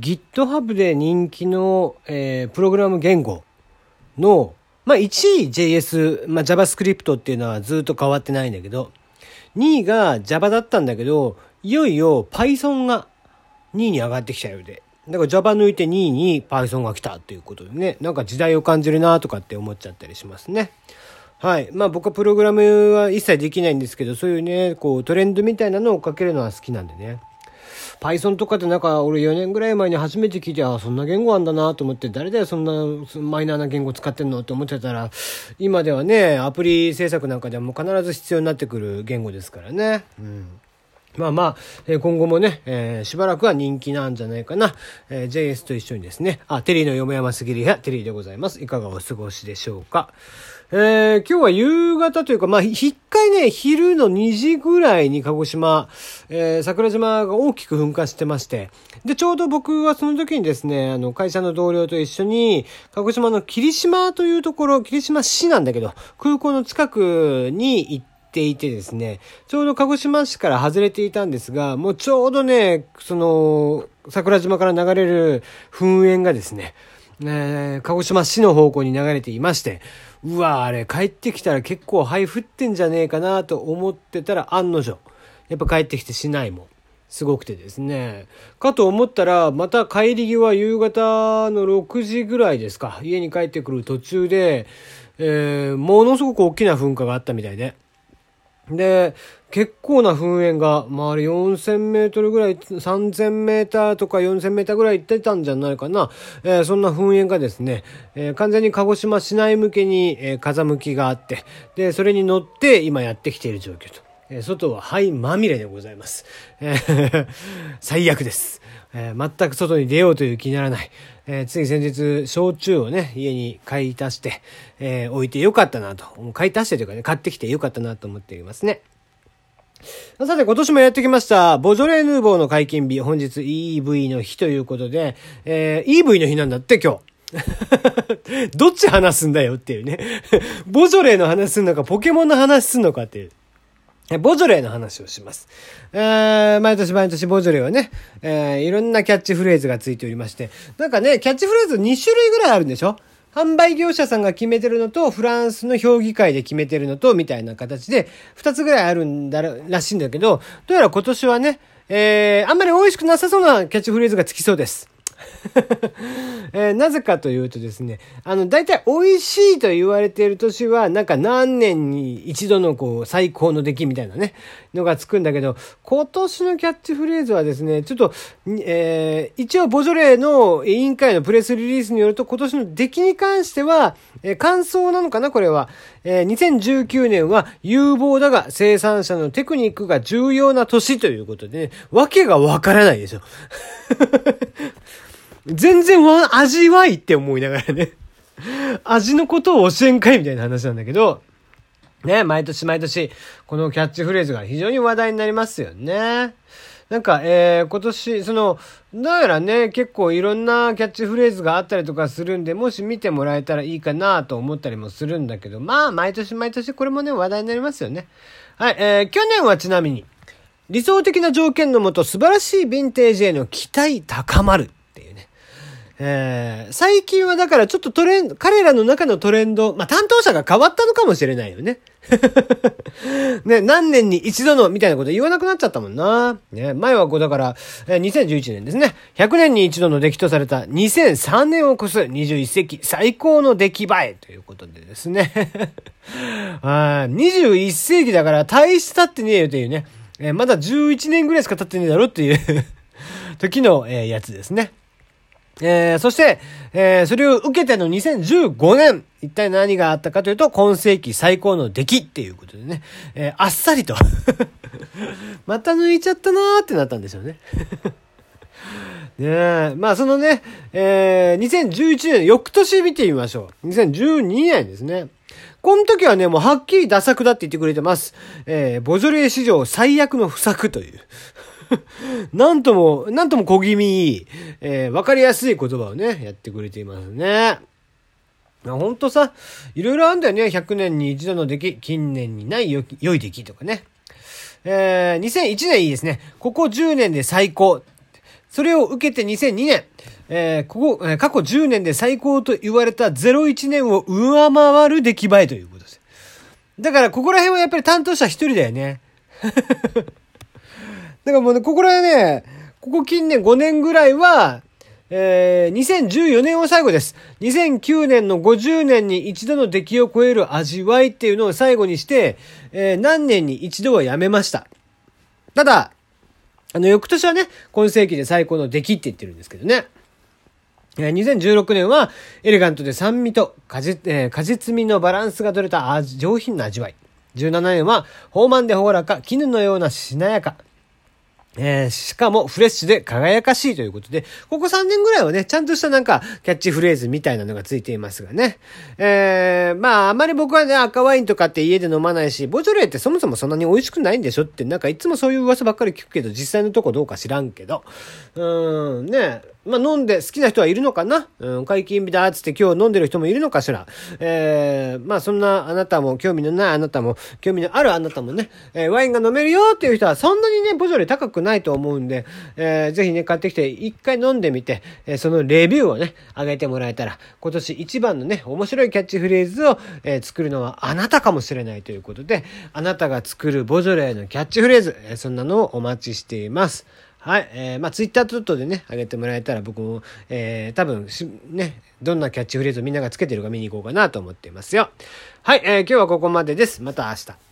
GitHub で人気の、えー、プログラム言語の、まあ、1位 JS、まあ、JavaScript っていうのはずっと変わってないんだけど、2位が Java だったんだけど、いよいよ Python が2位に上がってきたようで。だから Java 抜いて2位に Python が来たっていうことでね、なんか時代を感じるなとかって思っちゃったりしますね。はい。まあ僕はプログラムは一切できないんですけど、そういうね、こうトレンドみたいなのを追っかけるのは好きなんでね。Python とかってなんか俺4年ぐらい前に初めて聞いて、あ、そんな言語あんだなと思って、誰だよそんなマイナーな言語使ってんのって思ってたら、今ではね、アプリ制作なんかでも必ず必要になってくる言語ですからね。うん。まあまあ、え今後もね、えー、しばらくは人気なんじゃないかな。えー、JS と一緒にですね、あ、テリーの嫁山すぎるやテリーでございます。いかがお過ごしでしょうか。えー、今日は夕方というか、まあ、一回ね、昼の2時ぐらいに鹿児島、えー、桜島が大きく噴火してまして、で、ちょうど僕はその時にですね、あの、会社の同僚と一緒に、鹿児島の霧島というところ、霧島市なんだけど、空港の近くに行ってていてですね、ちょうど鹿児島市から外れていたんですが、もうちょうどね、その、桜島から流れる噴煙がですね、えー、鹿児島市の方向に流れていまして、うわ、あれ帰ってきたら結構灰降ってんじゃねえかなと思ってたら案の定。やっぱ帰ってきてしないもん。すごくてですね。かと思ったら、また帰り際夕方の6時ぐらいですか。家に帰ってくる途中で、えー、ものすごく大きな噴火があったみたいで。で、結構な噴煙が、周り4000メートルぐらい、3000メーターとか4000メーターぐらい行ってたんじゃないかな。えー、そんな噴煙がですね、えー、完全に鹿児島市内向けに、えー、風向きがあって、で、それに乗って今やってきている状況と。え外は灰まみれでございます。え 最悪です。え全く外に出ようという気にならない。えつい先日、焼酎をね、家に買い足して、え置いてよかったなと。買い足してというかね、買ってきてよかったなと思っていますね。さて、今年もやってきました、ボジョレ・ヌーボーの解禁日、本日 EV の日ということで、え、EV の日なんだって、今日。どっち話すんだよっていうね。ボジョレーの話すんのか、ポケモンの話すんのかっていう。ボジョレーの話をします。えー、毎年毎年ボジョレーはね、えー、いろんなキャッチフレーズがついておりまして、なんかね、キャッチフレーズ2種類ぐらいあるんでしょ？販売業者さんが決めてるのと、フランスの評議会で決めてるのと、みたいな形で、二つぐらいあるんだらしいんだけど、どうやら今年はね、えー、あんまり美味しくなさそうなキャッチフレーズがつきそうです。えー、なぜかというとですね、あの、大体美味しいと言われている年は、なんか何年に一度のこう、最高の出来みたいなね、のがつくんだけど、今年のキャッチフレーズはですね、ちょっと、えー、一応ボジョレーの委員会のプレスリリースによると、今年の出来に関しては、えー、感想なのかなこれは。えー、2019年は有望だが生産者のテクニックが重要な年ということで、ね、わけがわからないでしょ。全然味わいって思いながらね。味のことを教えんかいみたいな話なんだけど、ね、毎年毎年、このキャッチフレーズが非常に話題になりますよね。なんか、えー、今年、その、どうやらね、結構いろんなキャッチフレーズがあったりとかするんで、もし見てもらえたらいいかなと思ったりもするんだけど、まあ、毎年毎年これもね、話題になりますよね。はい、えー、去年はちなみに、理想的な条件のもと素晴らしいヴィンテージへの期待高まる。えー、最近はだからちょっとトレンド、彼らの中のトレンド、まあ、担当者が変わったのかもしれないよね。ね、何年に一度のみたいなこと言わなくなっちゃったもんな。ね、前はこうだから、え、2011年ですね。100年に一度の出来とされた2003年を超す21世紀最高の出来栄えということでですね。あ21世紀だから大して経ってねえよというね。えー、まだ11年ぐらいしか経ってねえだろっていう 時の、えー、やつですね。えー、そして、えー、それを受けての2015年、一体何があったかというと、今世紀最高の出来っていうことでね、えー、あっさりと また抜いちゃったなーってなったんですよね ねえ、まあそのね、えー、2011年、翌年見てみましょう。2012年ですね。この時はね、もうはっきりダ作だって言ってくれてます。えー、ボジョレー史上最悪の不作という なんとも、なんとも小気味いい、えー、わかりやすい言葉をね、やってくれていますね。ほんとさ、いろいろあるんだよね。100年に一度の出来、近年にない良い出来とかね。えー、2001年いいですね。ここ10年で最高。それを受けて2002年、えー、ここ、えー、過去10年で最高と言われた01年を上回る出来栄えということです。だから、ここら辺はやっぱり担当者一人だよね。だからもうね、ここら辺ね、ここ近年5年ぐらいは、えー、2014年を最後です。2009年の50年に一度の出来を超える味わいっていうのを最後にして、えー、何年に一度はやめました。ただ、あの、翌年はね、今世紀で最高の出来って言ってるんですけどね。2016年は、エレガントで酸味と果実,、えー、果実味のバランスが取れた上品な味わい。17年は、豊満でほらか、絹のようなしなやか。えー、しかもフレッシュで輝かしいということで、ここ3年ぐらいはね、ちゃんとしたなんかキャッチフレーズみたいなのがついていますがね。えー、まああまり僕はね、赤ワインとかって家で飲まないし、ボジョレーってそもそもそんなに美味しくないんでしょって、なんかいつもそういう噂ばっかり聞くけど、実際のとこどうか知らんけど。うーん、ね、まあ、飲んで好きな人はいるのかな？うん、解禁日だっつって今日飲んでる人もいるのかしら？えー、まあ、そんなあなたも、興味のないあなたも、興味のあるあなたもね、えー、ワインが飲めるよっていう人はそんなにね、ボジョレ高くないと思うんで、えー、ぜひね、買ってきて一回飲んでみて、えー、そのレビューをね、上げてもらえたら、今年一番のね、面白いキャッチフレーズを、えー、作るのはあなたかもしれないということで、あなたが作るボジョレーのキャッチフレーズ、えー、そんなのをお待ちしています。はい。えー、まあ、ツイッター等々でね、あげてもらえたら僕も、えー、多分、ね、どんなキャッチフレーズをみんながつけてるか見に行こうかなと思っていますよ。はい。えー、今日はここまでです。また明日。